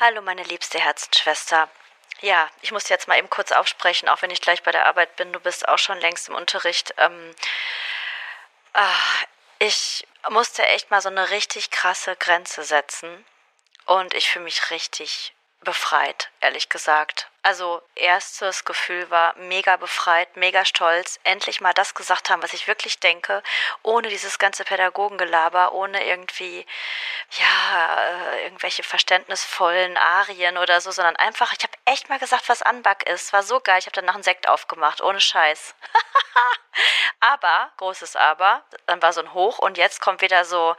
Hallo, meine liebste Herzensschwester. Ja, ich muss jetzt mal eben kurz aufsprechen, auch wenn ich gleich bei der Arbeit bin. Du bist auch schon längst im Unterricht. Ähm, ach, ich musste echt mal so eine richtig krasse Grenze setzen. Und ich fühle mich richtig befreit, ehrlich gesagt. Also erstes Gefühl war mega befreit, mega stolz, endlich mal das gesagt haben, was ich wirklich denke, ohne dieses ganze Pädagogengelaber, ohne irgendwie, ja, äh, irgendwelche verständnisvollen Arien oder so, sondern einfach, ich habe echt mal gesagt, was Anback ist. War so geil, ich habe danach einen Sekt aufgemacht, ohne Scheiß. aber, großes Aber, dann war so ein Hoch und jetzt kommt wieder so,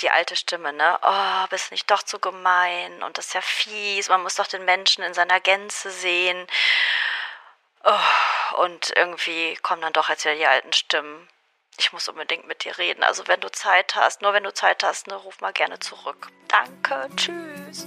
die alte Stimme, ne? Oh, bist nicht doch zu gemein und das ist ja fies, man muss doch den Menschen in seiner Gänze sehen. Oh, und irgendwie kommen dann doch jetzt wieder die alten Stimmen. Ich muss unbedingt mit dir reden. Also wenn du Zeit hast, nur wenn du Zeit hast, ne, ruf mal gerne zurück. Danke, tschüss.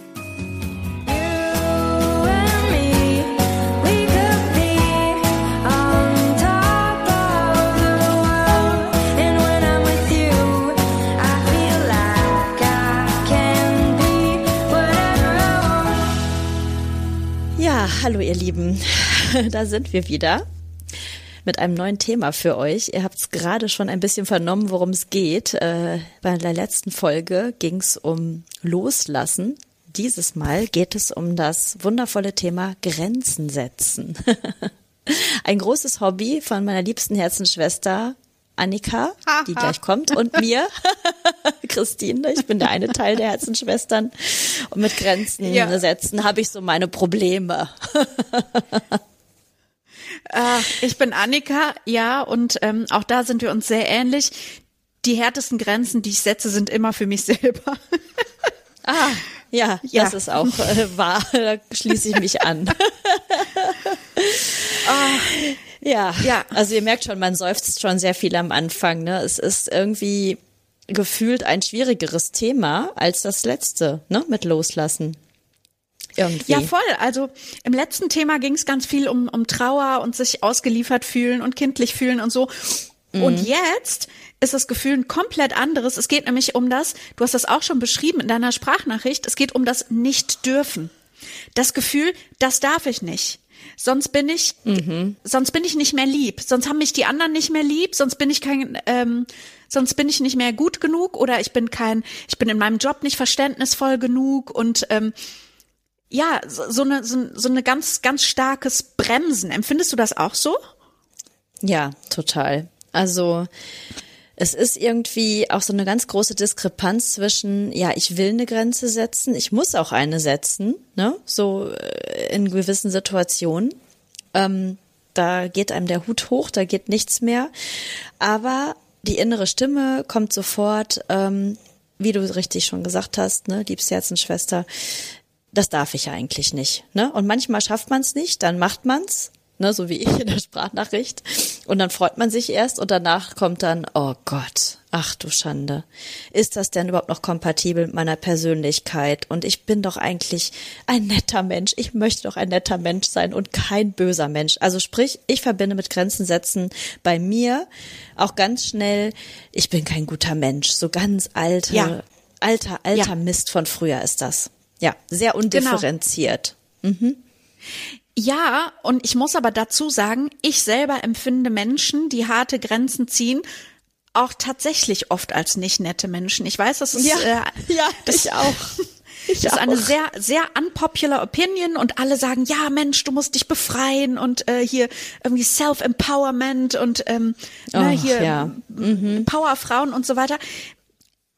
Hallo ihr Lieben, da sind wir wieder mit einem neuen Thema für euch. Ihr habt es gerade schon ein bisschen vernommen, worum es geht. Äh, bei der letzten Folge ging es um Loslassen. Dieses Mal geht es um das wundervolle Thema Grenzen setzen. Ein großes Hobby von meiner liebsten Herzensschwester Annika, die gleich kommt, und mir, Christine. Ich bin der eine Teil der Herzenschwestern. Und mit Grenzen ja. setzen habe ich so meine Probleme. äh, ich bin Annika, ja, und ähm, auch da sind wir uns sehr ähnlich. Die härtesten Grenzen, die ich setze, sind immer für mich selber. ah, ja, ja, das ist auch äh, wahr. Da schließe ich mich an. ah. Ja, ja. Also ihr merkt schon, man seufzt schon sehr viel am Anfang. Ne? Es ist irgendwie gefühlt ein schwierigeres Thema als das letzte, ne? Mit Loslassen. Irgendwie. Ja, voll. Also im letzten Thema ging es ganz viel um, um Trauer und sich ausgeliefert fühlen und kindlich fühlen und so. Mhm. Und jetzt ist das Gefühl ein komplett anderes. Es geht nämlich um das, du hast das auch schon beschrieben in deiner Sprachnachricht, es geht um das Nicht-Dürfen. Das Gefühl, das darf ich nicht. Sonst bin ich, mhm. sonst bin ich nicht mehr lieb. Sonst haben mich die anderen nicht mehr lieb. Sonst bin ich kein, ähm, sonst bin ich nicht mehr gut genug oder ich bin kein, ich bin in meinem Job nicht verständnisvoll genug und ähm, ja, so, so eine so, so eine ganz ganz starkes Bremsen. Empfindest du das auch so? Ja, total. Also es ist irgendwie auch so eine ganz große Diskrepanz zwischen, ja, ich will eine Grenze setzen, ich muss auch eine setzen, ne, so äh, in gewissen Situationen. Ähm, da geht einem der Hut hoch, da geht nichts mehr. Aber die innere Stimme kommt sofort, ähm, wie du richtig schon gesagt hast, ne, liebste Herzensschwester, das darf ich eigentlich nicht. Ne? Und manchmal schafft man es nicht, dann macht man's ne, so wie ich in der Sprachnachricht. Und dann freut man sich erst und danach kommt dann, oh Gott, ach du Schande. Ist das denn überhaupt noch kompatibel mit meiner Persönlichkeit? Und ich bin doch eigentlich ein netter Mensch. Ich möchte doch ein netter Mensch sein und kein böser Mensch. Also sprich, ich verbinde mit Grenzen setzen bei mir auch ganz schnell, ich bin kein guter Mensch. So ganz alte, ja. alter, alter ja. Mist von früher ist das. Ja, sehr undifferenziert. Genau. Mhm. Ja, und ich muss aber dazu sagen, ich selber empfinde Menschen, die harte Grenzen ziehen, auch tatsächlich oft als nicht nette Menschen. Ich weiß, das ist ja, äh, ja das, ich auch. Ich das ist eine sehr, sehr unpopular Opinion und alle sagen, ja Mensch, du musst dich befreien und äh, hier irgendwie Self-Empowerment und ähm, oh, ne, hier ja. mhm. Powerfrauen und so weiter.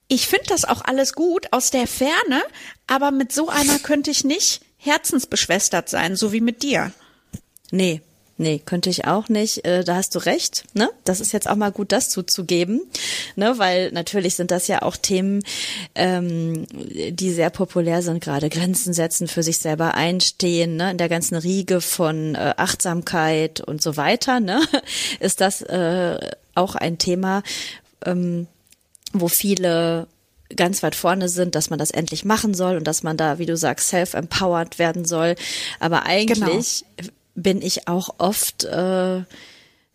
Ich finde das auch alles gut aus der Ferne, aber mit so einer könnte ich nicht herzensbeschwestert sein, so wie mit dir. Nee, Nee, könnte ich auch nicht. Äh, da hast du recht. Ne? Das ist jetzt auch mal gut, das zuzugeben, ne? weil natürlich sind das ja auch Themen, ähm, die sehr populär sind, gerade Grenzen setzen, für sich selber einstehen, ne? in der ganzen Riege von äh, Achtsamkeit und so weiter. Ne? Ist das äh, auch ein Thema, ähm, wo viele ganz weit vorne sind, dass man das endlich machen soll und dass man da, wie du sagst, self-empowered werden soll. Aber eigentlich genau. bin ich auch oft, äh,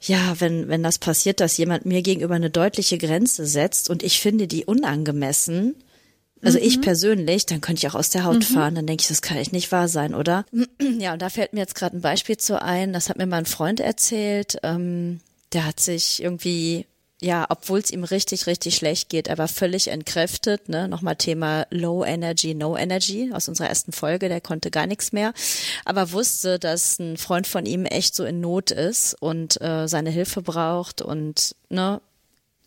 ja, wenn, wenn das passiert, dass jemand mir gegenüber eine deutliche Grenze setzt und ich finde die unangemessen, Also mhm. ich persönlich, dann könnte ich auch aus der Haut mhm. fahren. Dann denke ich, das kann echt nicht wahr sein, oder? Ja, und da fällt mir jetzt gerade ein Beispiel zu ein. Das hat mir mein Freund erzählt. Ähm, der hat sich irgendwie ja, obwohl es ihm richtig, richtig schlecht geht, er war völlig entkräftet, ne? Nochmal Thema Low Energy, No Energy aus unserer ersten Folge, der konnte gar nichts mehr, aber wusste, dass ein Freund von ihm echt so in Not ist und äh, seine Hilfe braucht und ne,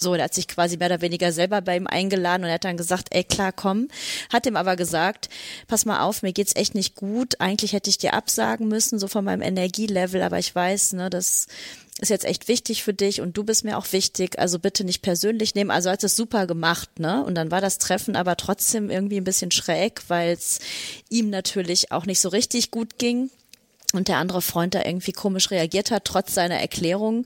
so, der hat sich quasi mehr oder weniger selber bei ihm eingeladen und er hat dann gesagt, ey, klar, komm. Hat ihm aber gesagt, pass mal auf, mir geht's echt nicht gut. Eigentlich hätte ich dir absagen müssen, so von meinem Energielevel, aber ich weiß, ne, das ist jetzt echt wichtig für dich und du bist mir auch wichtig, also bitte nicht persönlich nehmen. Also hat es super gemacht, ne? Und dann war das Treffen aber trotzdem irgendwie ein bisschen schräg, weil es ihm natürlich auch nicht so richtig gut ging und der andere Freund da irgendwie komisch reagiert hat, trotz seiner Erklärung.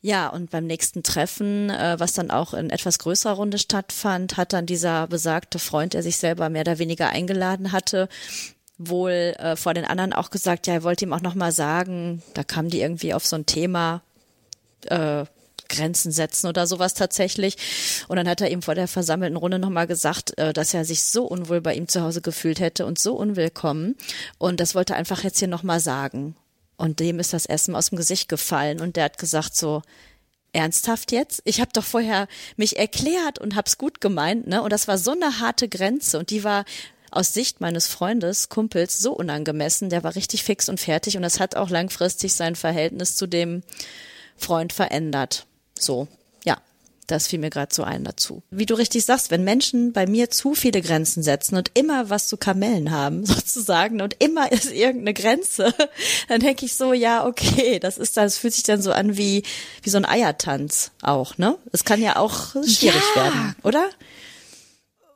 Ja, und beim nächsten Treffen, äh, was dann auch in etwas größerer Runde stattfand, hat dann dieser besagte Freund, der sich selber mehr oder weniger eingeladen hatte, wohl äh, vor den anderen auch gesagt, ja, er wollte ihm auch nochmal sagen, da kamen die irgendwie auf so ein Thema, äh, Grenzen setzen oder sowas tatsächlich. Und dann hat er ihm vor der versammelten Runde nochmal gesagt, äh, dass er sich so unwohl bei ihm zu Hause gefühlt hätte und so unwillkommen. Und das wollte er einfach jetzt hier nochmal sagen. Und dem ist das Essen aus dem Gesicht gefallen und der hat gesagt so, ernsthaft jetzt? Ich habe doch vorher mich erklärt und hab's gut gemeint, ne? Und das war so eine harte Grenze und die war aus Sicht meines Freundes, Kumpels, so unangemessen. Der war richtig fix und fertig und das hat auch langfristig sein Verhältnis zu dem Freund verändert. So, ja. Das fiel mir gerade so ein dazu. Wie du richtig sagst, wenn Menschen bei mir zu viele Grenzen setzen und immer was zu Kamellen haben, sozusagen, und immer ist irgendeine Grenze, dann denke ich so, ja, okay, das ist das fühlt sich dann so an wie, wie so ein Eiertanz auch, ne? Es kann ja auch schwierig ja. werden, oder?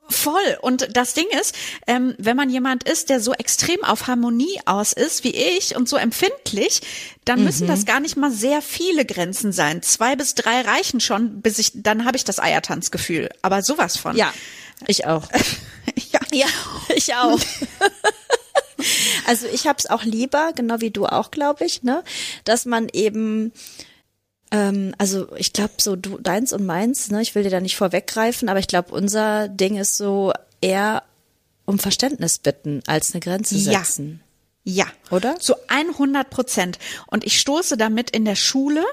Voll. Und das Ding ist, ähm, wenn man jemand ist, der so extrem auf Harmonie aus ist wie ich und so empfindlich, dann mhm. müssen das gar nicht mal sehr viele Grenzen sein. Zwei bis drei reichen schon, bis ich, dann habe ich das Eiertanzgefühl. Aber sowas von. Ja, ich auch. ja. ja, ich auch. also ich habe es auch lieber, genau wie du auch, glaube ich, ne, dass man eben ähm, also ich glaube so du deins und meins, ne, ich will dir da nicht vorweggreifen, aber ich glaube unser Ding ist so eher um Verständnis bitten als eine Grenze setzen. Ja. Ja. Oder? Zu 100 Prozent. Und ich stoße damit in der Schule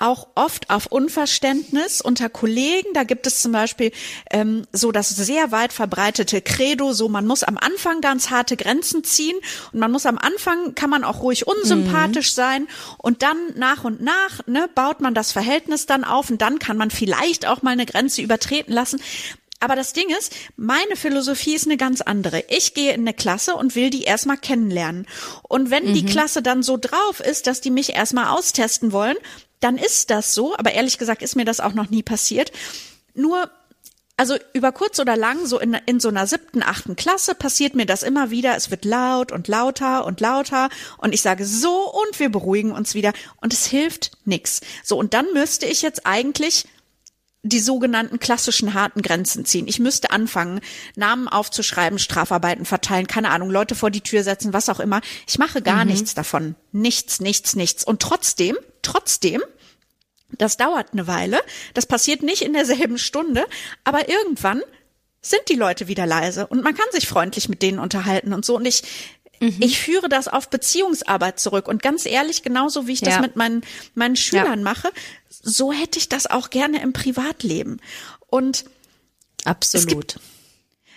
auch oft auf Unverständnis unter Kollegen. Da gibt es zum Beispiel ähm, so das sehr weit verbreitete Credo, so man muss am Anfang ganz harte Grenzen ziehen und man muss am Anfang, kann man auch ruhig unsympathisch mhm. sein und dann nach und nach ne, baut man das Verhältnis dann auf und dann kann man vielleicht auch mal eine Grenze übertreten lassen. Aber das Ding ist, meine Philosophie ist eine ganz andere. Ich gehe in eine Klasse und will die erstmal kennenlernen. Und wenn mhm. die Klasse dann so drauf ist, dass die mich erstmal austesten wollen, dann ist das so. Aber ehrlich gesagt ist mir das auch noch nie passiert. Nur also über kurz oder lang, so in, in so einer siebten, achten Klasse passiert mir das immer wieder. Es wird laut und lauter und lauter und ich sage so und wir beruhigen uns wieder und es hilft nix. So und dann müsste ich jetzt eigentlich die sogenannten klassischen harten Grenzen ziehen. Ich müsste anfangen, Namen aufzuschreiben, Strafarbeiten verteilen, keine Ahnung, Leute vor die Tür setzen, was auch immer. Ich mache gar mhm. nichts davon. Nichts, nichts, nichts. Und trotzdem, trotzdem, das dauert eine Weile, das passiert nicht in derselben Stunde, aber irgendwann sind die Leute wieder leise und man kann sich freundlich mit denen unterhalten und so. Und ich, mhm. ich führe das auf Beziehungsarbeit zurück. Und ganz ehrlich, genauso wie ich ja. das mit meinen, meinen Schülern ja. mache, so hätte ich das auch gerne im Privatleben. Und absolut. Es gibt,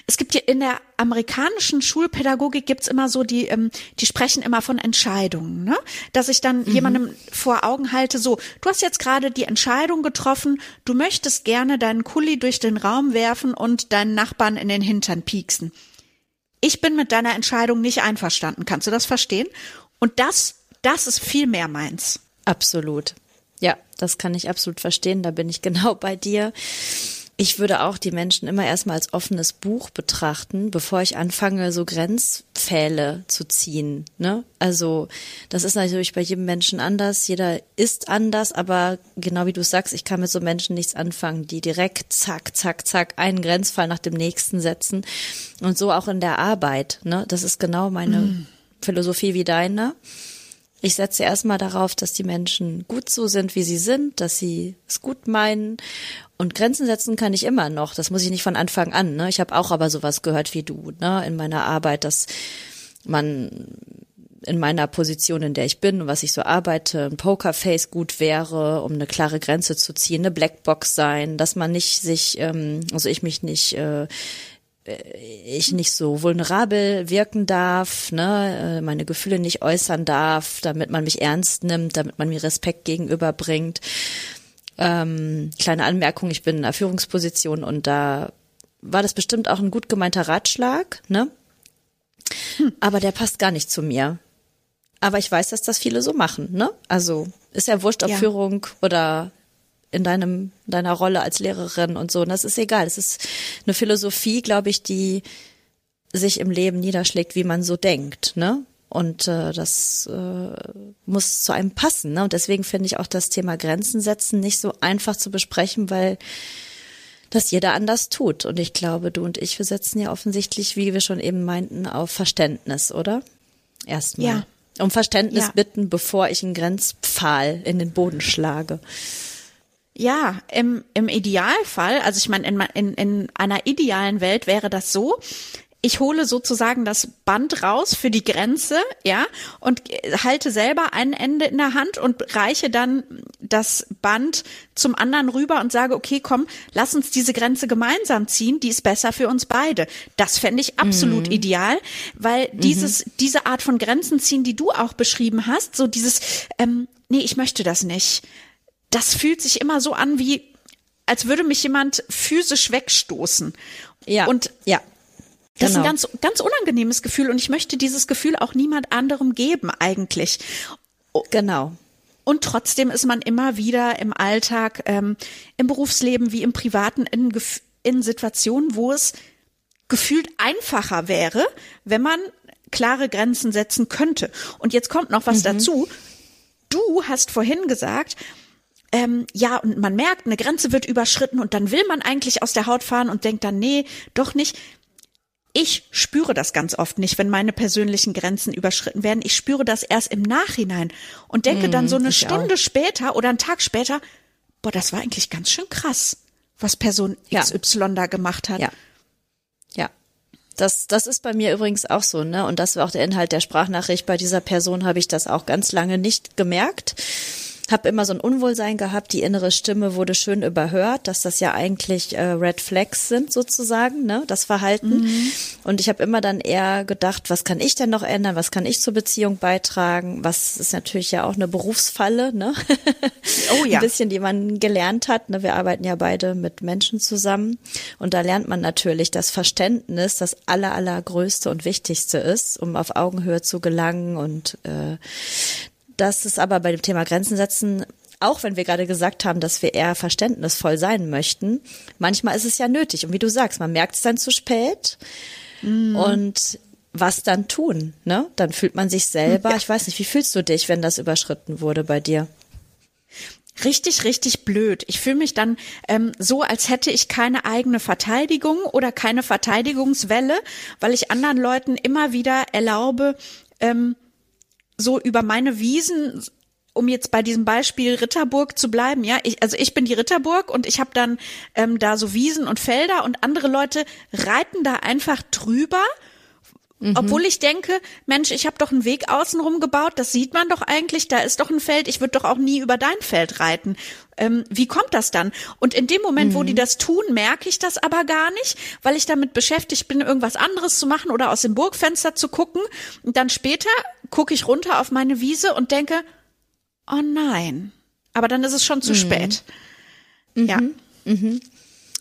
es gibt ja in der amerikanischen Schulpädagogik gibt's immer so die, ähm, die sprechen immer von Entscheidungen, ne? Dass ich dann mhm. jemandem vor Augen halte, so, du hast jetzt gerade die Entscheidung getroffen, du möchtest gerne deinen Kuli durch den Raum werfen und deinen Nachbarn in den Hintern pieksen. Ich bin mit deiner Entscheidung nicht einverstanden. Kannst du das verstehen? Und das, das ist viel mehr meins. Absolut. Ja, das kann ich absolut verstehen. Da bin ich genau bei dir. Ich würde auch die Menschen immer erstmal als offenes Buch betrachten, bevor ich anfange, so Grenzpfähle zu ziehen. Ne? Also das ist natürlich bei jedem Menschen anders. Jeder ist anders, aber genau wie du sagst, ich kann mit so Menschen nichts anfangen, die direkt zack, zack, zack einen Grenzfall nach dem nächsten setzen. Und so auch in der Arbeit. Ne? Das ist genau meine mm. Philosophie wie deine. Ich setze erstmal darauf, dass die Menschen gut so sind, wie sie sind, dass sie es gut meinen Und Grenzen setzen kann ich immer noch. Das muss ich nicht von Anfang an. Ne? Ich habe auch aber sowas gehört wie du ne? in meiner Arbeit, dass man in meiner Position, in der ich bin und was ich so arbeite, ein Pokerface gut wäre, um eine klare Grenze zu ziehen, eine Blackbox sein, dass man nicht sich, ähm, also ich mich nicht äh, ich nicht so vulnerabel wirken darf, ne, äh, meine Gefühle nicht äußern darf, damit man mich ernst nimmt, damit man mir Respekt gegenüberbringt. Ähm, kleine Anmerkung, ich bin in einer Führungsposition und da war das bestimmt auch ein gut gemeinter Ratschlag, ne? Hm. Aber der passt gar nicht zu mir. Aber ich weiß, dass das viele so machen, ne? Also ist ja wurscht, ob ja. Führung oder in deinem deiner Rolle als Lehrerin und so. Und das ist egal. Es ist eine Philosophie, glaube ich, die sich im Leben niederschlägt, wie man so denkt, ne? Und äh, das äh, muss zu einem passen. Ne? Und deswegen finde ich auch das Thema Grenzen setzen nicht so einfach zu besprechen, weil das jeder anders tut. Und ich glaube, du und ich, wir setzen ja offensichtlich, wie wir schon eben meinten, auf Verständnis, oder? Erstmal. Ja. Um Verständnis ja. bitten, bevor ich einen Grenzpfahl in den Boden schlage. Ja, im, im Idealfall, also ich meine, in, in, in einer idealen Welt wäre das so, ich hole sozusagen das Band raus für die Grenze, ja, und halte selber ein Ende in der Hand und reiche dann das Band zum anderen rüber und sage, okay, komm, lass uns diese Grenze gemeinsam ziehen, die ist besser für uns beide. Das fände ich absolut mhm. ideal, weil mhm. dieses, diese Art von Grenzen ziehen, die du auch beschrieben hast, so dieses, ähm, nee, ich möchte das nicht. Das fühlt sich immer so an wie, als würde mich jemand physisch wegstoßen. Ja. Und ja. Das genau. ist ein genau. ganz, ganz unangenehmes Gefühl und ich möchte dieses Gefühl auch niemand anderem geben eigentlich. Genau. Und trotzdem ist man immer wieder im Alltag, ähm, im Berufsleben wie im Privaten in, in Situationen, wo es gefühlt einfacher wäre, wenn man klare Grenzen setzen könnte. Und jetzt kommt noch was mhm. dazu. Du hast vorhin gesagt, ähm, ja, und man merkt, eine Grenze wird überschritten und dann will man eigentlich aus der Haut fahren und denkt dann, nee, doch nicht. Ich spüre das ganz oft nicht, wenn meine persönlichen Grenzen überschritten werden. Ich spüre das erst im Nachhinein und denke mm, dann so eine Stunde auch. später oder einen Tag später, boah, das war eigentlich ganz schön krass, was Person XY ja. da gemacht hat. Ja. Ja. Das, das ist bei mir übrigens auch so, ne? Und das war auch der Inhalt der Sprachnachricht. Bei dieser Person habe ich das auch ganz lange nicht gemerkt habe immer so ein Unwohlsein gehabt, die innere Stimme wurde schön überhört, dass das ja eigentlich äh, Red Flags sind sozusagen, ne, das Verhalten. Mhm. Und ich habe immer dann eher gedacht, was kann ich denn noch ändern, was kann ich zur Beziehung beitragen? Was ist natürlich ja auch eine Berufsfalle, ne? Oh ja. Ein bisschen, die man gelernt hat. Ne? Wir arbeiten ja beide mit Menschen zusammen und da lernt man natürlich, dass Verständnis das aller, allergrößte und wichtigste ist, um auf Augenhöhe zu gelangen und äh, dass es aber bei dem Thema Grenzen setzen auch wenn wir gerade gesagt haben, dass wir eher verständnisvoll sein möchten, manchmal ist es ja nötig. Und wie du sagst, man merkt es dann zu spät. Mm. Und was dann tun? Ne? Dann fühlt man sich selber, ja. ich weiß nicht, wie fühlst du dich, wenn das überschritten wurde bei dir? Richtig, richtig blöd. Ich fühle mich dann ähm, so, als hätte ich keine eigene Verteidigung oder keine Verteidigungswelle, weil ich anderen Leuten immer wieder erlaube, ähm, so über meine Wiesen um jetzt bei diesem Beispiel Ritterburg zu bleiben, ja, ich, also ich bin die Ritterburg und ich habe dann ähm, da so Wiesen und Felder und andere Leute reiten da einfach drüber Mhm. Obwohl ich denke, Mensch, ich habe doch einen Weg außenrum gebaut, das sieht man doch eigentlich, da ist doch ein Feld, ich würde doch auch nie über dein Feld reiten. Ähm, wie kommt das dann? Und in dem Moment, mhm. wo die mhm. das tun, merke ich das aber gar nicht, weil ich damit beschäftigt bin, irgendwas anderes zu machen oder aus dem Burgfenster zu gucken. Und dann später gucke ich runter auf meine Wiese und denke, oh nein. Aber dann ist es schon zu mhm. spät. Ja. Mhm. mhm.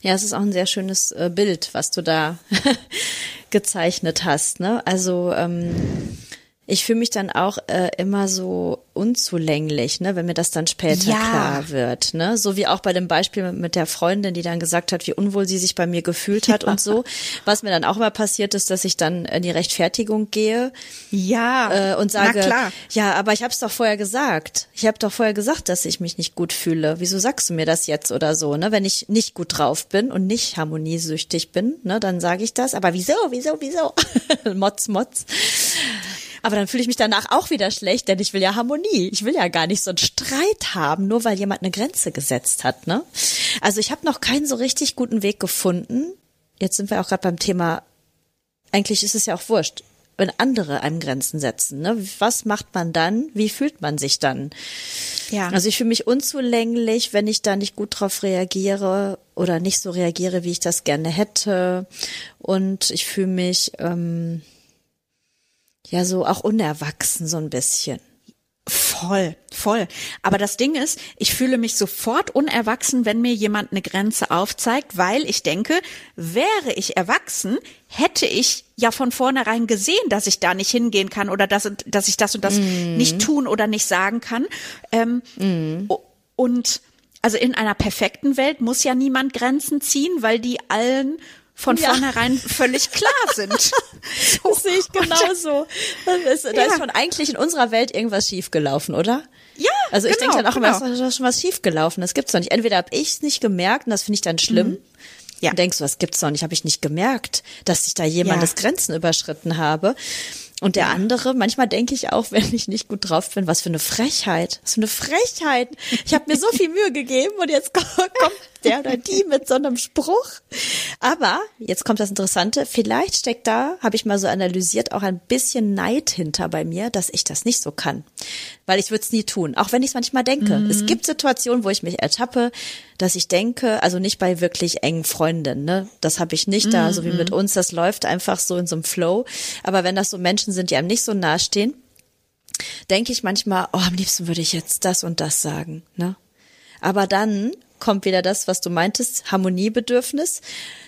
Ja, es ist auch ein sehr schönes äh, Bild, was du da gezeichnet hast. Ne? Also ähm, ich fühle mich dann auch äh, immer so unzulänglich, ne, wenn mir das dann später ja. klar wird, ne, so wie auch bei dem Beispiel mit der Freundin, die dann gesagt hat, wie unwohl sie sich bei mir gefühlt hat ja. und so. Was mir dann auch immer passiert ist, dass ich dann in die Rechtfertigung gehe, ja, äh, und sage, ja, aber ich habe es doch vorher gesagt. Ich habe doch vorher gesagt, dass ich mich nicht gut fühle. Wieso sagst du mir das jetzt oder so, ne? Wenn ich nicht gut drauf bin und nicht harmoniesüchtig bin, ne, dann sage ich das. Aber wieso, wieso, wieso? Motz, Motz. Aber dann fühle ich mich danach auch wieder schlecht, denn ich will ja Harmonie. Ich will ja gar nicht so einen Streit haben, nur weil jemand eine Grenze gesetzt hat. Ne? Also ich habe noch keinen so richtig guten Weg gefunden. Jetzt sind wir auch gerade beim Thema. Eigentlich ist es ja auch wurscht wenn andere einem Grenzen setzen. Ne? Was macht man dann? Wie fühlt man sich dann? Ja. Also ich fühle mich unzulänglich, wenn ich da nicht gut drauf reagiere oder nicht so reagiere, wie ich das gerne hätte. Und ich fühle mich ähm, ja so auch unerwachsen so ein bisschen. Voll, voll. Aber das Ding ist, ich fühle mich sofort unerwachsen, wenn mir jemand eine Grenze aufzeigt, weil ich denke, wäre ich erwachsen, hätte ich ja von vornherein gesehen, dass ich da nicht hingehen kann oder dass, dass ich das und das mm. nicht tun oder nicht sagen kann. Ähm, mm. Und also in einer perfekten Welt muss ja niemand Grenzen ziehen, weil die allen von ja. vornherein völlig klar sind. so. Das sehe ich genauso. Ist, da ja. ist schon eigentlich in unserer Welt irgendwas schiefgelaufen, oder? Ja. Also ich genau, denke dann auch genau. immer, da ist schon was schiefgelaufen. Das gibt's doch nicht. Entweder habe ich es nicht gemerkt und das finde ich dann schlimm. Mhm. Ja. Und denkst du, was gibt's doch nicht? Habe ich nicht gemerkt, dass ich da jemandes ja. Grenzen überschritten habe. Und der andere, manchmal denke ich auch, wenn ich nicht gut drauf bin, was für eine Frechheit. Was für eine Frechheit. Ich habe mir so viel Mühe gegeben und jetzt kommt der oder die mit so einem Spruch. Aber jetzt kommt das Interessante. Vielleicht steckt da, habe ich mal so analysiert, auch ein bisschen Neid hinter bei mir, dass ich das nicht so kann. Weil ich würde es nie tun, auch wenn ich es manchmal denke. Mhm. Es gibt Situationen, wo ich mich ertappe, dass ich denke, also nicht bei wirklich engen Freundinnen, ne? Das habe ich nicht mhm. da, so wie mit uns. Das läuft einfach so in so einem Flow. Aber wenn das so Menschen sind, die einem nicht so nahestehen, denke ich manchmal, oh, am liebsten würde ich jetzt das und das sagen, ne? Aber dann kommt wieder das, was du meintest, Harmoniebedürfnis.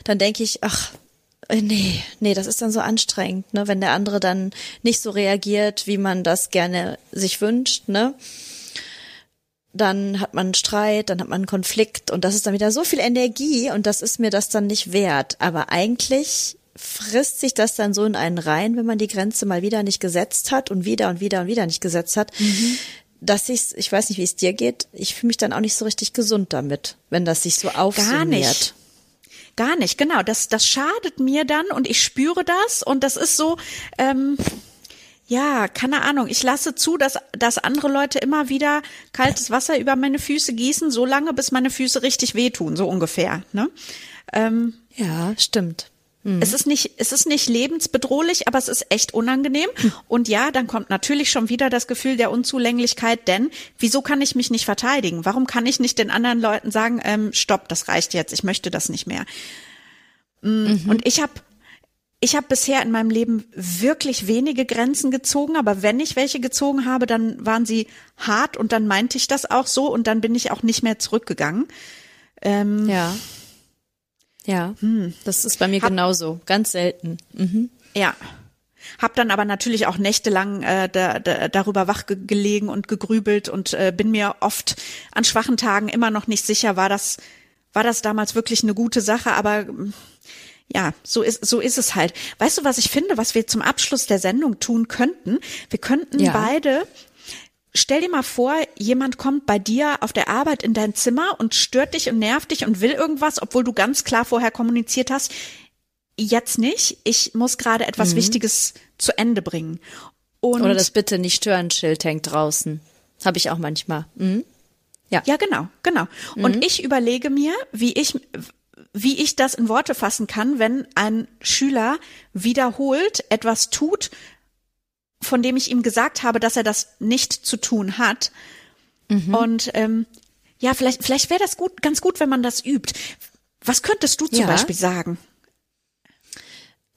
Dann denke ich, ach, äh, nee, nee, das ist dann so anstrengend, ne, wenn der andere dann nicht so reagiert, wie man das gerne sich wünscht, ne? Dann hat man einen Streit, dann hat man einen Konflikt und das ist dann wieder so viel Energie und das ist mir das dann nicht wert. Aber eigentlich frisst sich das dann so in einen rein, wenn man die Grenze mal wieder nicht gesetzt hat und wieder und wieder und wieder nicht gesetzt hat, mhm dass ich, ich weiß nicht, wie es dir geht, ich fühle mich dann auch nicht so richtig gesund damit, wenn das sich so aufsummiert. Gar nicht. Gar nicht, genau. Das, das schadet mir dann und ich spüre das und das ist so, ähm, ja, keine Ahnung. Ich lasse zu, dass, dass andere Leute immer wieder kaltes Wasser über meine Füße gießen, so lange, bis meine Füße richtig wehtun, so ungefähr. Ne? Ähm, ja, stimmt. Mhm. Es ist nicht, es ist nicht lebensbedrohlich, aber es ist echt unangenehm. Mhm. Und ja, dann kommt natürlich schon wieder das Gefühl der Unzulänglichkeit, denn wieso kann ich mich nicht verteidigen? Warum kann ich nicht den anderen Leuten sagen, ähm, stopp, das reicht jetzt, ich möchte das nicht mehr? Mm, mhm. Und ich habe ich habe bisher in meinem Leben wirklich wenige Grenzen gezogen, aber wenn ich welche gezogen habe, dann waren sie hart und dann meinte ich das auch so und dann bin ich auch nicht mehr zurückgegangen. Ähm, ja. Ja, hm. das ist bei mir hab, genauso, ganz selten. Mhm. Ja. Hab dann aber natürlich auch nächtelang äh, da, da, darüber wach gelegen und gegrübelt und äh, bin mir oft an schwachen Tagen immer noch nicht sicher, war das war das damals wirklich eine gute Sache, aber ja, so ist so ist es halt. Weißt du, was ich finde, was wir zum Abschluss der Sendung tun könnten? Wir könnten ja. beide Stell dir mal vor, jemand kommt bei dir auf der Arbeit in dein Zimmer und stört dich und nervt dich und will irgendwas, obwohl du ganz klar vorher kommuniziert hast, jetzt nicht, ich muss gerade etwas mhm. Wichtiges zu Ende bringen. Und Oder das bitte nicht stören Schild hängt draußen. Habe ich auch manchmal. Mhm. Ja. Ja, genau, genau. Mhm. Und ich überlege mir, wie ich wie ich das in Worte fassen kann, wenn ein Schüler wiederholt etwas tut, von dem ich ihm gesagt habe, dass er das nicht zu tun hat. Mhm. Und ähm, ja, vielleicht, vielleicht wäre das gut, ganz gut, wenn man das übt. Was könntest du zum ja. Beispiel sagen?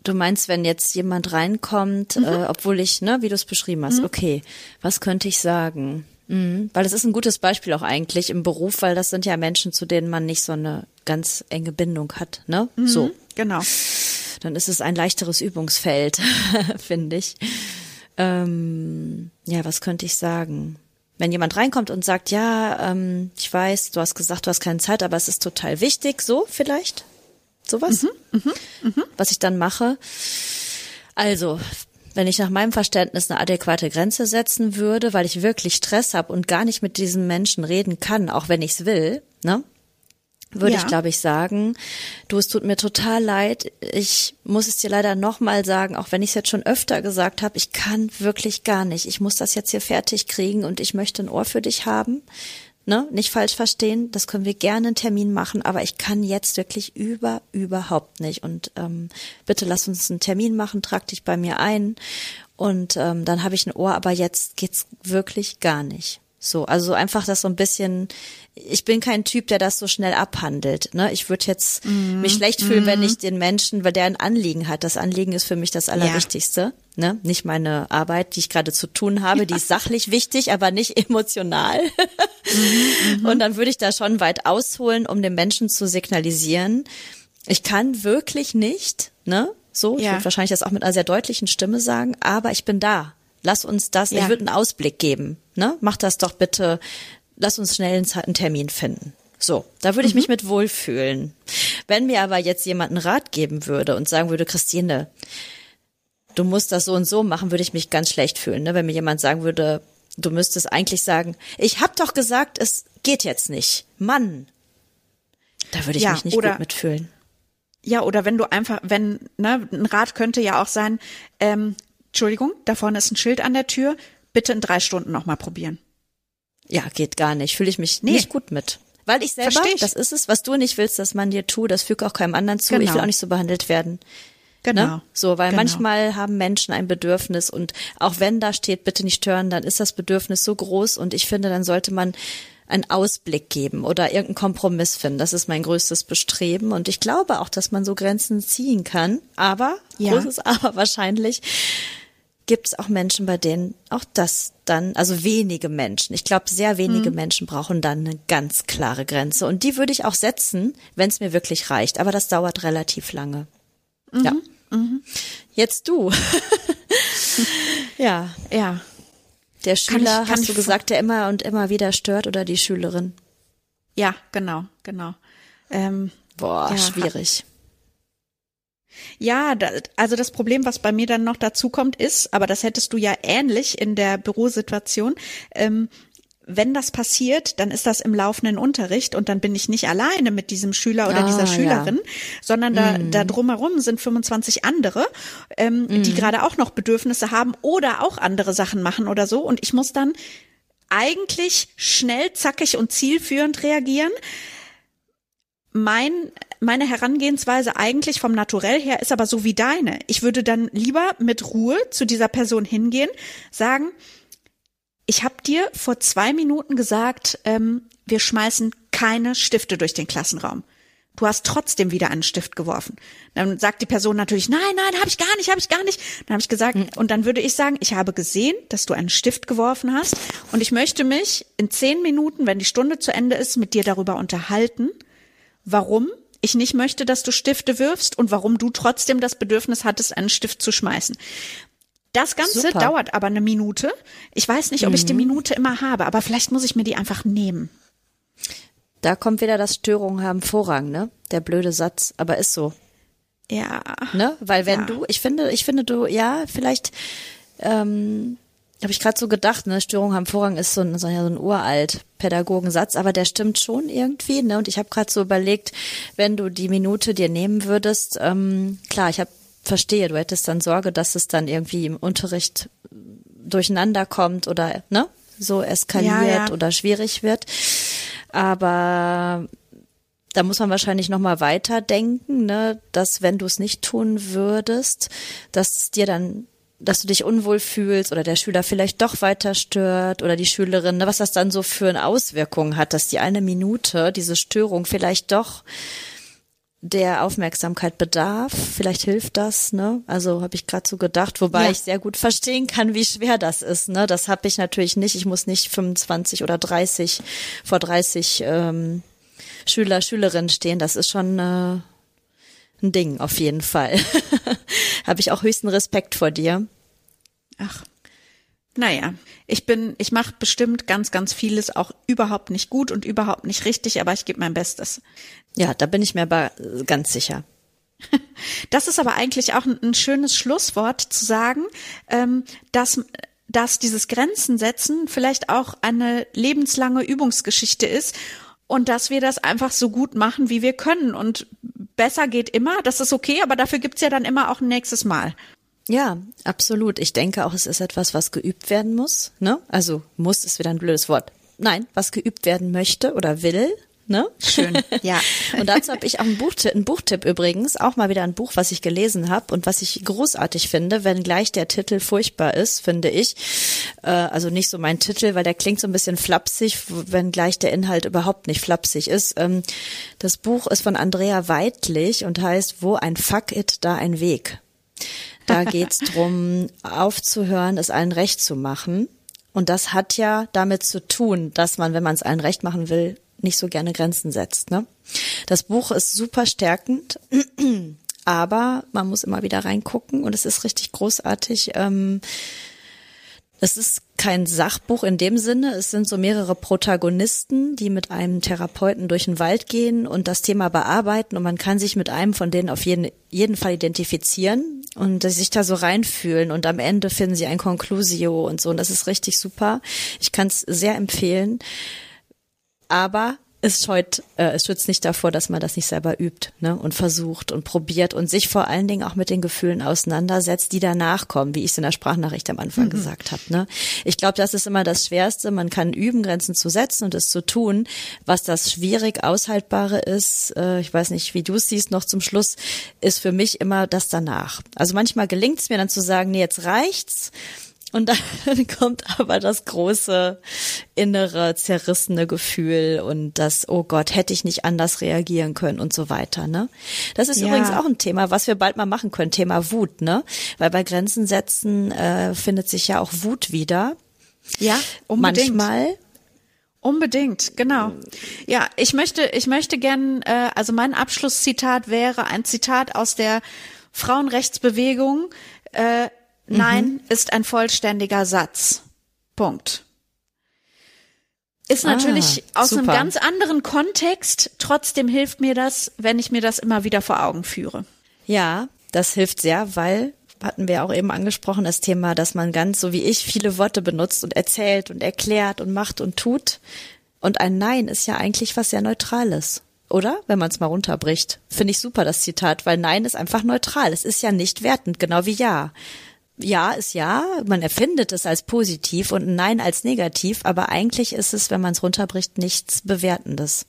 Du meinst, wenn jetzt jemand reinkommt, mhm. äh, obwohl ich, ne, wie du es beschrieben hast, mhm. okay, was könnte ich sagen? Mhm. Weil das ist ein gutes Beispiel auch eigentlich im Beruf, weil das sind ja Menschen, zu denen man nicht so eine ganz enge Bindung hat, ne? Mhm. So. Genau. Dann ist es ein leichteres Übungsfeld, finde ich. Ähm, ja, was könnte ich sagen? Wenn jemand reinkommt und sagt, ja, ähm, ich weiß, du hast gesagt, du hast keine Zeit, aber es ist total wichtig, so vielleicht? Sowas? Mhm, mh, mh. Was ich dann mache. Also, wenn ich nach meinem Verständnis eine adäquate Grenze setzen würde, weil ich wirklich Stress habe und gar nicht mit diesem Menschen reden kann, auch wenn ich es will, ne? Würde ja. ich, glaube ich, sagen, du, es tut mir total leid. Ich muss es dir leider nochmal sagen, auch wenn ich es jetzt schon öfter gesagt habe, ich kann wirklich gar nicht. Ich muss das jetzt hier fertig kriegen und ich möchte ein Ohr für dich haben. Ne? Nicht falsch verstehen, das können wir gerne einen Termin machen, aber ich kann jetzt wirklich über, überhaupt nicht. Und ähm, bitte lass uns einen Termin machen, trag dich bei mir ein und ähm, dann habe ich ein Ohr, aber jetzt geht's wirklich gar nicht. So, also einfach das so ein bisschen, ich bin kein Typ, der das so schnell abhandelt. Ne? Ich würde jetzt mm, mich schlecht fühlen, mm. wenn mhm. ich den Menschen, weil der ein Anliegen hat. Das Anliegen ist für mich das Allerwichtigste. Ja. Ne? Nicht meine Arbeit, die ich gerade zu tun habe, ja. die ist sachlich wichtig, aber nicht emotional. mm, Und dann würde ich da schon weit ausholen, um den Menschen zu signalisieren, ich kann wirklich nicht, ne? So, ich ja. würde wahrscheinlich das auch mit einer sehr deutlichen Stimme sagen, aber ich bin da. Lass uns das, ja. ich würde einen Ausblick geben. Ne? Mach das doch bitte, lass uns schnell einen Termin finden. So, da würde ich mhm. mich mit wohlfühlen. Wenn mir aber jetzt jemand einen Rat geben würde und sagen würde, Christine, du musst das so und so machen, würde ich mich ganz schlecht fühlen. Ne? Wenn mir jemand sagen würde, du müsstest eigentlich sagen, ich hab doch gesagt, es geht jetzt nicht. Mann. Da würde ich ja, mich nicht oder, gut mitfühlen. Ja, oder wenn du einfach, wenn, ne, ein Rat könnte ja auch sein, ähm, Entschuldigung, da vorne ist ein Schild an der Tür, bitte in drei Stunden nochmal probieren. Ja, geht gar nicht. Fühle ich mich nee. nicht gut mit. Weil ich selber, ich. das ist es, was du nicht willst, dass man dir tut, das fügt auch keinem anderen zu. Genau. Ich will auch nicht so behandelt werden. Genau. Ne? So, weil genau. manchmal haben Menschen ein Bedürfnis und auch wenn da steht, bitte nicht stören, dann ist das Bedürfnis so groß und ich finde, dann sollte man einen Ausblick geben oder irgendeinen Kompromiss finden. Das ist mein größtes Bestreben und ich glaube auch, dass man so Grenzen ziehen kann. Aber, ja. großes Aber wahrscheinlich, gibt es auch Menschen, bei denen auch das dann, also wenige Menschen, ich glaube, sehr wenige mhm. Menschen brauchen dann eine ganz klare Grenze. Und die würde ich auch setzen, wenn es mir wirklich reicht. Aber das dauert relativ lange. Mhm. Ja. Mhm. Jetzt du. ja. Ja. Der Schüler, ich, hast du gesagt, der immer und immer wieder stört oder die Schülerin? Ja, genau, genau. Ähm, Boah, ja, schwierig. Ja, da, also das Problem, was bei mir dann noch dazu kommt, ist, aber das hättest du ja ähnlich in der Bürosituation, ähm, wenn das passiert, dann ist das im laufenden Unterricht und dann bin ich nicht alleine mit diesem Schüler oder ah, dieser Schülerin, ja. sondern da, mm. da drumherum sind 25 andere, ähm, mm. die gerade auch noch Bedürfnisse haben oder auch andere Sachen machen oder so. Und ich muss dann eigentlich schnell, zackig und zielführend reagieren. Mein meine Herangehensweise eigentlich vom Naturell her ist aber so wie deine. Ich würde dann lieber mit Ruhe zu dieser Person hingehen, sagen, ich habe dir vor zwei Minuten gesagt, ähm, wir schmeißen keine Stifte durch den Klassenraum. Du hast trotzdem wieder einen Stift geworfen. Dann sagt die Person natürlich, nein, nein, habe ich gar nicht, habe ich gar nicht. Dann habe ich gesagt, mhm. und dann würde ich sagen, ich habe gesehen, dass du einen Stift geworfen hast und ich möchte mich in zehn Minuten, wenn die Stunde zu Ende ist, mit dir darüber unterhalten, warum ich nicht möchte, dass du Stifte wirfst und warum du trotzdem das Bedürfnis hattest, einen Stift zu schmeißen. Das Ganze Super. dauert aber eine Minute. Ich weiß nicht, ob mhm. ich die mhm. Minute immer habe, aber vielleicht muss ich mir die einfach nehmen. Da kommt wieder das Störungen haben Vorrang, ne? Der blöde Satz, aber ist so. Ja. Ne? Weil wenn ja. du, ich finde, ich finde du, ja, vielleicht ähm, habe ich gerade so gedacht, ne, Störung haben Vorrang ist so ein, so ein uralt Pädagogensatz, aber der stimmt schon irgendwie, ne? Und ich habe gerade so überlegt, wenn du die Minute dir nehmen würdest, ähm, klar, ich habe verstehe, du hättest dann Sorge, dass es dann irgendwie im Unterricht durcheinander kommt oder ne, so eskaliert ja, ja. oder schwierig wird. Aber da muss man wahrscheinlich noch mal weiter denken, ne, dass wenn du es nicht tun würdest, dass es dir dann dass du dich unwohl fühlst oder der Schüler vielleicht doch weiter stört oder die Schülerin, ne, was das dann so für eine Auswirkung hat, dass die eine Minute, diese Störung vielleicht doch der Aufmerksamkeit bedarf. Vielleicht hilft das, ne? Also habe ich gerade so gedacht, wobei ja. ich sehr gut verstehen kann, wie schwer das ist, ne? Das habe ich natürlich nicht. Ich muss nicht 25 oder 30 vor 30 ähm, Schüler, Schülerinnen stehen. Das ist schon äh, ein Ding auf jeden Fall. Habe ich auch höchsten Respekt vor dir. Ach. Naja, ich bin, ich mache bestimmt ganz, ganz vieles auch überhaupt nicht gut und überhaupt nicht richtig, aber ich gebe mein Bestes. Ja, da bin ich mir aber ganz sicher. Das ist aber eigentlich auch ein, ein schönes Schlusswort zu sagen, ähm, dass dass dieses Grenzen setzen vielleicht auch eine lebenslange Übungsgeschichte ist und dass wir das einfach so gut machen, wie wir können. Und besser geht immer, das ist okay, aber dafür gibt's ja dann immer auch ein nächstes Mal. Ja, absolut. Ich denke auch, es ist etwas, was geübt werden muss. Ne? Also muss ist wieder ein blödes Wort. Nein, was geübt werden möchte oder will. Ne? Schön, ja. Und dazu habe ich auch einen Buchtipp, einen Buchtipp übrigens, auch mal wieder ein Buch, was ich gelesen habe und was ich großartig finde, wenn gleich der Titel furchtbar ist, finde ich. Äh, also nicht so mein Titel, weil der klingt so ein bisschen flapsig, wenn gleich der Inhalt überhaupt nicht flapsig ist. Ähm, das Buch ist von Andrea Weidlich und heißt Wo ein Fuck it, da ein Weg. Da geht's drum, aufzuhören, es allen recht zu machen. Und das hat ja damit zu tun, dass man, wenn man es allen recht machen will, nicht so gerne Grenzen setzt. Ne? Das Buch ist super stärkend, aber man muss immer wieder reingucken und es ist richtig großartig. Ähm, es ist kein Sachbuch in dem Sinne. Es sind so mehrere Protagonisten, die mit einem Therapeuten durch den Wald gehen und das Thema bearbeiten und man kann sich mit einem von denen auf jeden, jeden Fall identifizieren und sich da so reinfühlen und am Ende finden sie ein Conclusio und so und das ist richtig super. Ich kann es sehr empfehlen aber es scheut, äh, es schützt nicht davor, dass man das nicht selber übt ne? und versucht und probiert und sich vor allen Dingen auch mit den Gefühlen auseinandersetzt, die danach kommen, wie ich es in der Sprachnachricht am Anfang mhm. gesagt habe. Ne? Ich glaube, das ist immer das Schwerste. Man kann üben, Grenzen zu setzen und es zu tun. Was das schwierig aushaltbare ist, äh, ich weiß nicht, wie du es siehst, noch zum Schluss, ist für mich immer das danach. Also manchmal gelingt es mir dann zu sagen, nee, jetzt reicht's und dann kommt aber das große innere zerrissene Gefühl und das, oh Gott, hätte ich nicht anders reagieren können und so weiter, ne? Das ist ja. übrigens auch ein Thema, was wir bald mal machen können, Thema Wut, ne? Weil bei Grenzen setzen äh, findet sich ja auch Wut wieder. Ja, unbedingt. Manchmal. Unbedingt, genau. Ja, ich möchte, ich möchte gern, äh, also mein Abschlusszitat wäre ein Zitat aus der Frauenrechtsbewegung. Äh, Nein mhm. ist ein vollständiger Satz. Punkt. Ist ah, natürlich ah, aus super. einem ganz anderen Kontext. Trotzdem hilft mir das, wenn ich mir das immer wieder vor Augen führe. Ja, das hilft sehr, weil hatten wir auch eben angesprochen, das Thema, dass man ganz so wie ich viele Worte benutzt und erzählt und erklärt und macht und tut. Und ein Nein ist ja eigentlich was sehr Neutrales. Oder? Wenn man es mal runterbricht. Finde ich super, das Zitat, weil Nein ist einfach neutral. Es ist ja nicht wertend, genau wie Ja. Ja ist ja, man erfindet es als positiv und Nein als negativ, aber eigentlich ist es, wenn man es runterbricht, nichts Bewertendes.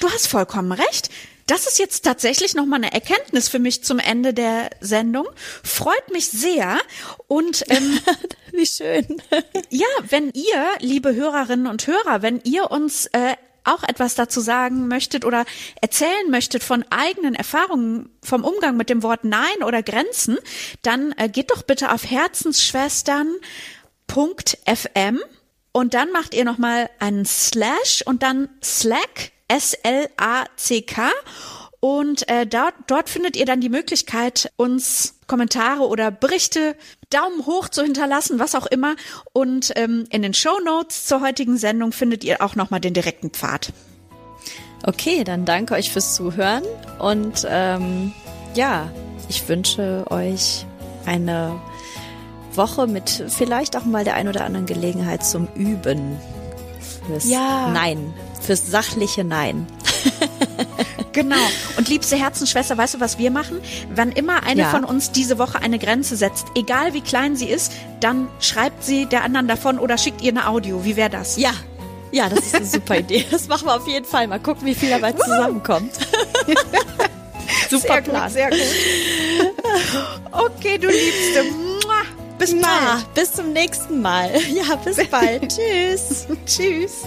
Du hast vollkommen recht. Das ist jetzt tatsächlich nochmal eine Erkenntnis für mich zum Ende der Sendung. Freut mich sehr. Und ähm, wie schön. ja, wenn ihr, liebe Hörerinnen und Hörer, wenn ihr uns äh, auch etwas dazu sagen möchtet oder erzählen möchtet von eigenen Erfahrungen vom Umgang mit dem Wort Nein oder Grenzen, dann äh, geht doch bitte auf herzensschwestern.fm und dann macht ihr nochmal einen Slash und dann Slack, S-L-A-C-K und äh, dort, dort findet ihr dann die Möglichkeit, uns Kommentare oder Berichte, Daumen hoch zu hinterlassen, was auch immer. Und ähm, in den Show Notes zur heutigen Sendung findet ihr auch nochmal den direkten Pfad. Okay, dann danke euch fürs Zuhören und ähm, ja, ich wünsche euch eine Woche mit vielleicht auch mal der ein oder anderen Gelegenheit zum Üben. Fürs ja. Nein, fürs sachliche Nein. Genau. Und liebste Herzensschwester, weißt du, was wir machen? Wann immer eine ja. von uns diese Woche eine Grenze setzt, egal wie klein sie ist, dann schreibt sie der anderen davon oder schickt ihr eine Audio. Wie wäre das? Ja. Ja, das ist eine super Idee. Das machen wir auf jeden Fall. Mal gucken, wie viel dabei zusammenkommt. super sehr Plan. Gut, sehr gut. Okay, du Liebste. Bis bald. bis zum nächsten Mal. Ja, bis bald. Tschüss. Tschüss.